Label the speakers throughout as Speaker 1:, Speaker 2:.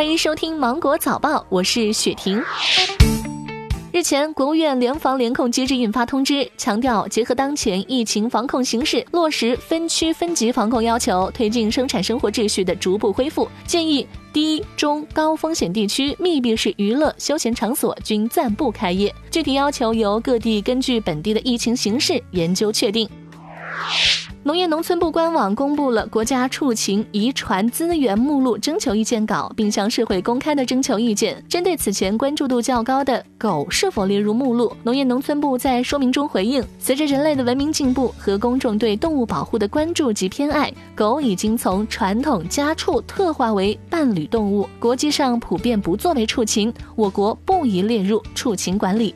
Speaker 1: 欢迎收听《芒果早报》，我是雪婷。日前，国务院联防联控机制印发通知，强调结合当前疫情防控形势，落实分区分级防控要求，推进生产生活秩序的逐步恢复。建议低、中、高风险地区密闭式娱乐休闲场所均暂不开业。具体要求由各地根据本地的疫情形势研究确定。农业农村部官网公布了国家畜禽遗传资源目录征求意见稿，并向社会公开的征求意见。针对此前关注度较高的狗是否列入目录，农业农村部在说明中回应：随着人类的文明进步和公众对动物保护的关注及偏爱，狗已经从传统家畜特化为伴侣动物，国际上普遍不作为畜禽，我国不宜列入畜禽管理。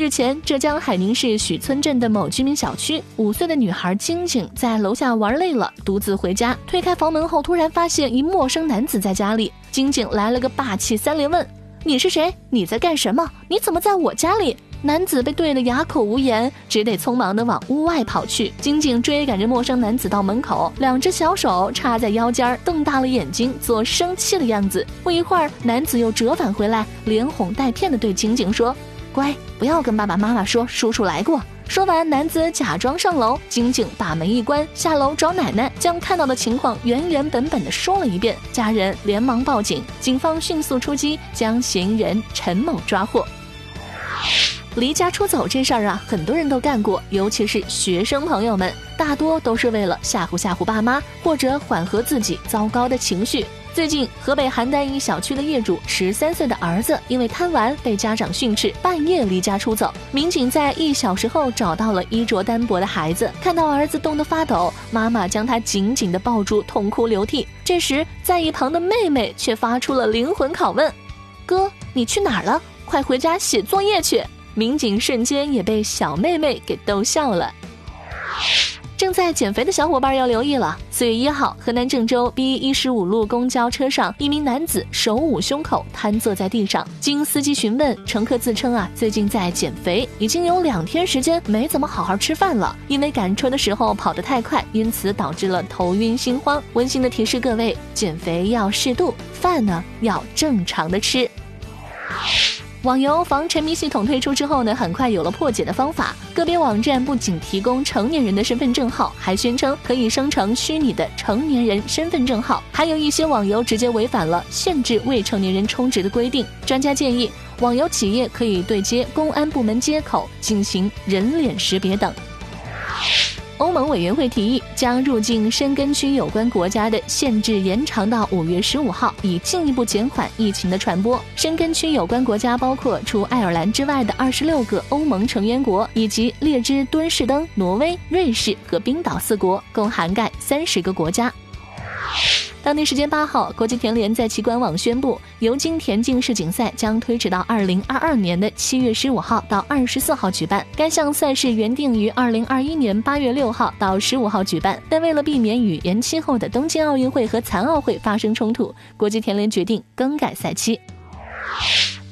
Speaker 1: 日前，浙江海宁市许村镇的某居民小区，五岁的女孩晶晶在楼下玩累了，独自回家。推开房门后，突然发现一陌生男子在家里。晶晶来了个霸气三连问：“你是谁？你在干什么？你怎么在我家里？”男子被怼得哑口无言，只得匆忙地往屋外跑去。晶晶追赶着陌生男子到门口，两只小手插在腰间，瞪大了眼睛，做生气的样子。不一会儿，男子又折返回来，连哄带骗地对晶晶说。乖，不要跟爸爸妈妈说叔叔来过。说完，男子假装上楼，晶晶把门一关，下楼找奶奶，将看到的情况原原本本的说了一遍。家人连忙报警，警方迅速出击，将嫌疑人陈某抓获。离家出走这事儿啊，很多人都干过，尤其是学生朋友们，大多都是为了吓唬吓唬爸妈，或者缓和自己糟糕的情绪。最近，河北邯郸一小区的业主十三岁的儿子因为贪玩被家长训斥，半夜离家出走。民警在一小时后找到了衣着单薄的孩子，看到儿子冻得发抖，妈妈将他紧紧地抱住，痛哭流涕。这时，在一旁的妹妹却发出了灵魂拷问：“哥，你去哪儿了？快回家写作业去！”民警瞬间也被小妹妹给逗笑了。正在减肥的小伙伴要留意了。四月一号，河南郑州 B 一十五路公交车上，一名男子手捂胸口，瘫坐在地上。经司机询问，乘客自称啊，最近在减肥，已经有两天时间没怎么好好吃饭了。因为赶车的时候跑得太快，因此导致了头晕心慌。温馨的提示各位，减肥要适度，饭呢要正常的吃。网游防沉迷系统推出之后呢，很快有了破解的方法。个别网站不仅提供成年人的身份证号，还宣称可以生成虚拟的成年人身份证号。还有一些网游直接违反了限制未成年人充值的规定。专家建议，网游企业可以对接公安部门接口进行人脸识别等。欧盟委员会提议将入境申根区有关国家的限制延长到五月十五号，以进一步减缓疫情的传播。申根区有关国家包括除爱尔兰之外的二十六个欧盟成员国，以及列支敦士登、挪威、瑞士和冰岛四国，共涵盖三十个国家。当地时间八号，国际田联在其官网宣布，尤金田径世锦赛将推迟到二零二二年的七月十五号到二十四号举办。该项赛事原定于二零二一年八月六号到十五号举办，但为了避免与延期后的东京奥运会和残奥会发生冲突，国际田联决定更改赛期。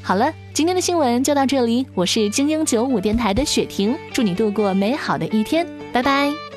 Speaker 1: 好了，今天的新闻就到这里，我是精英九五电台的雪婷，祝你度过美好的一天，拜拜。